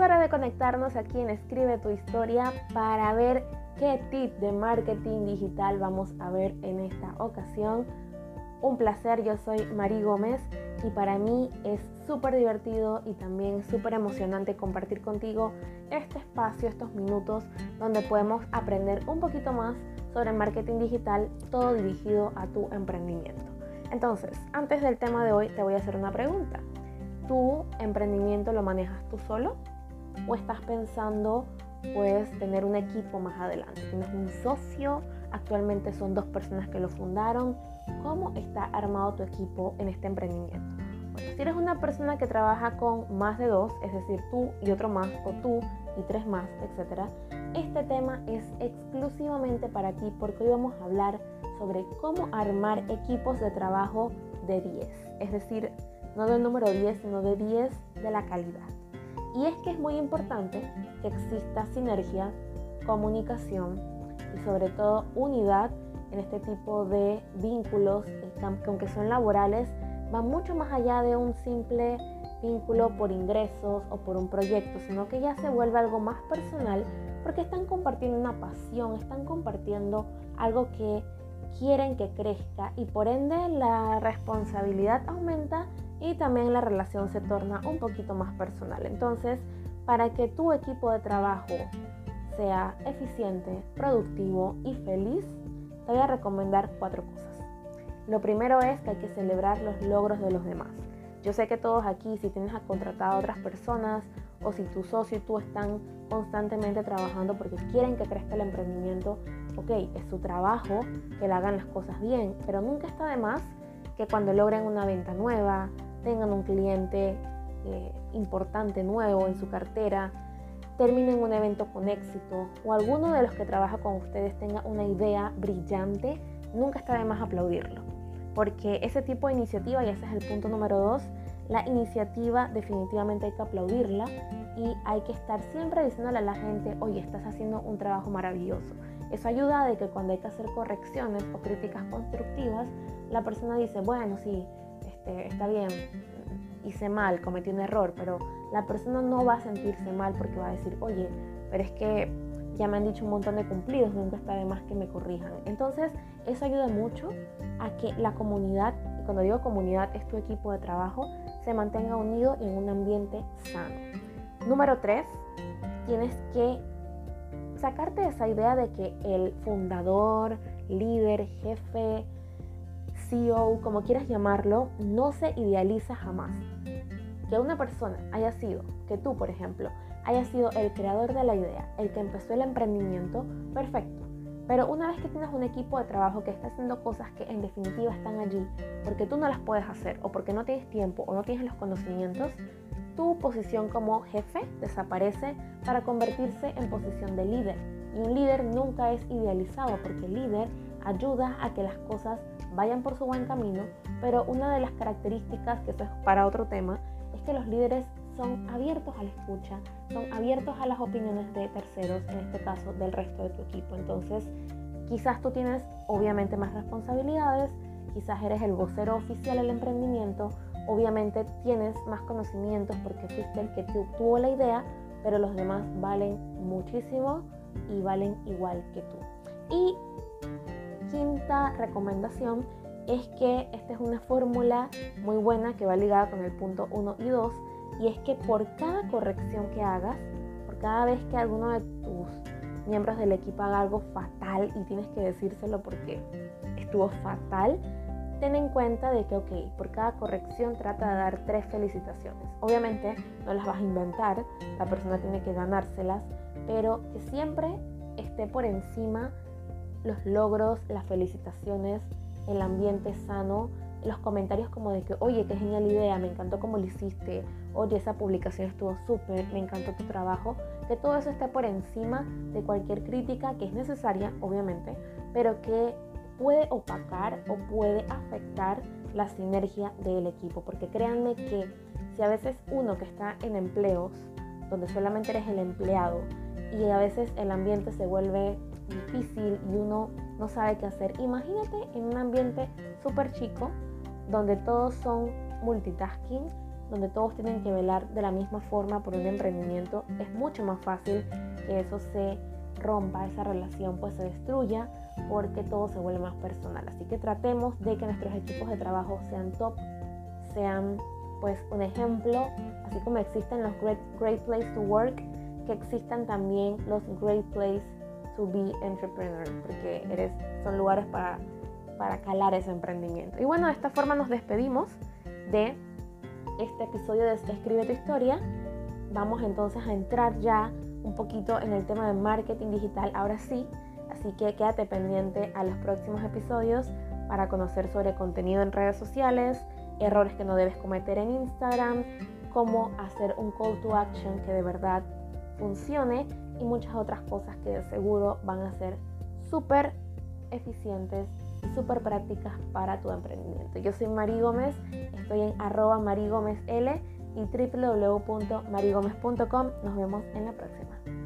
hora de conectarnos aquí en Escribe tu historia para ver qué tip de marketing digital vamos a ver en esta ocasión. Un placer, yo soy Mari Gómez y para mí es súper divertido y también súper emocionante compartir contigo este espacio, estos minutos donde podemos aprender un poquito más sobre marketing digital, todo dirigido a tu emprendimiento. Entonces, antes del tema de hoy te voy a hacer una pregunta. ¿Tu emprendimiento lo manejas tú solo? ¿O estás pensando puedes tener un equipo más adelante? ¿Tienes un socio? Actualmente son dos personas que lo fundaron. ¿Cómo está armado tu equipo en este emprendimiento? si eres una persona que trabaja con más de dos, es decir, tú y otro más, o tú y tres más, etc., este tema es exclusivamente para ti porque hoy vamos a hablar sobre cómo armar equipos de trabajo de 10, es decir, no del número 10, sino de 10 de la calidad. Y es que es muy importante que exista sinergia, comunicación y sobre todo unidad en este tipo de vínculos que aunque son laborales, va mucho más allá de un simple vínculo por ingresos o por un proyecto, sino que ya se vuelve algo más personal porque están compartiendo una pasión, están compartiendo algo que quieren que crezca y por ende la responsabilidad aumenta y también la relación se torna un poquito más personal. Entonces, para que tu equipo de trabajo sea eficiente, productivo y feliz, te voy a recomendar cuatro cosas. Lo primero es que hay que celebrar los logros de los demás. Yo sé que todos aquí, si tienes contratado a otras personas o si tu socio y tú están constantemente trabajando porque quieren que crezca el emprendimiento, ok, es su trabajo que le hagan las cosas bien, pero nunca está de más que cuando logren una venta nueva, tengan un cliente eh, importante nuevo en su cartera, terminen un evento con éxito o alguno de los que trabaja con ustedes tenga una idea brillante, nunca está de más aplaudirlo porque ese tipo de iniciativa, y ese es el punto número dos, la iniciativa definitivamente hay que aplaudirla y hay que estar siempre diciéndole a la gente, oye, estás haciendo un trabajo maravilloso. Eso ayuda de que cuando hay que hacer correcciones o críticas constructivas, la persona dice, bueno, sí, este, está bien, hice mal, cometí un error, pero la persona no va a sentirse mal porque va a decir, oye, pero es que ya me han dicho un montón de cumplidos, nunca está de más que me corrijan. Entonces, eso ayuda mucho a que la comunidad, y cuando digo comunidad es tu equipo de trabajo, se mantenga unido en un ambiente sano. Número tres, tienes que sacarte esa idea de que el fundador, líder, jefe, CEO, como quieras llamarlo, no se idealiza jamás. Que una persona haya sido, que tú por ejemplo, haya sido el creador de la idea, el que empezó el emprendimiento, perfecto. Pero una vez que tienes un equipo de trabajo que está haciendo cosas que en definitiva están allí porque tú no las puedes hacer o porque no tienes tiempo o no tienes los conocimientos, tu posición como jefe desaparece para convertirse en posición de líder. Y un líder nunca es idealizado porque el líder ayuda a que las cosas vayan por su buen camino, pero una de las características, que eso es para otro tema, es que los líderes son abiertos a la escucha, son abiertos a las opiniones de terceros, en este caso del resto de tu equipo. Entonces, quizás tú tienes obviamente más responsabilidades, quizás eres el vocero oficial del emprendimiento, obviamente tienes más conocimientos porque fuiste el que tuvo la idea, pero los demás valen muchísimo y valen igual que tú. Y quinta recomendación es que esta es una fórmula muy buena que va ligada con el punto 1 y 2 y es que por cada corrección que hagas, por cada vez que alguno de tus miembros del equipo haga algo fatal y tienes que decírselo porque estuvo fatal, ten en cuenta de que, ok, por cada corrección trata de dar tres felicitaciones. Obviamente no las vas a inventar, la persona tiene que ganárselas, pero que siempre esté por encima los logros, las felicitaciones, el ambiente sano, los comentarios como de que, oye, qué genial idea, me encantó cómo lo hiciste, oye, esa publicación estuvo súper, me encantó tu trabajo, que todo eso esté por encima de cualquier crítica que es necesaria, obviamente, pero que puede opacar o puede afectar la sinergia del equipo, porque créanme que si a veces uno que está en empleos, donde solamente eres el empleado, y a veces el ambiente se vuelve difícil y uno no sabe qué hacer, imagínate en un ambiente súper chico donde todos son multitasking, donde todos tienen que velar de la misma forma por un emprendimiento, es mucho más fácil que eso se rompa, esa relación pues se destruya porque todo se vuelve más personal. Así que tratemos de que nuestros equipos de trabajo sean top, sean pues un ejemplo, así como existen los Great, great Place to Work, que existan también los Great Place to Be Entrepreneur, porque eres, son lugares para, para calar ese emprendimiento. Y bueno, de esta forma nos despedimos de este episodio de Escribe tu historia. Vamos entonces a entrar ya un poquito en el tema de marketing digital, ahora sí. Así que quédate pendiente a los próximos episodios para conocer sobre contenido en redes sociales, errores que no debes cometer en Instagram, cómo hacer un call to action que de verdad funcione y muchas otras cosas que de seguro van a ser súper eficientes y súper prácticas para tu emprendimiento. Yo soy Mari Gómez, estoy en arroba marigomezl y www.marigomez.com. Nos vemos en la próxima.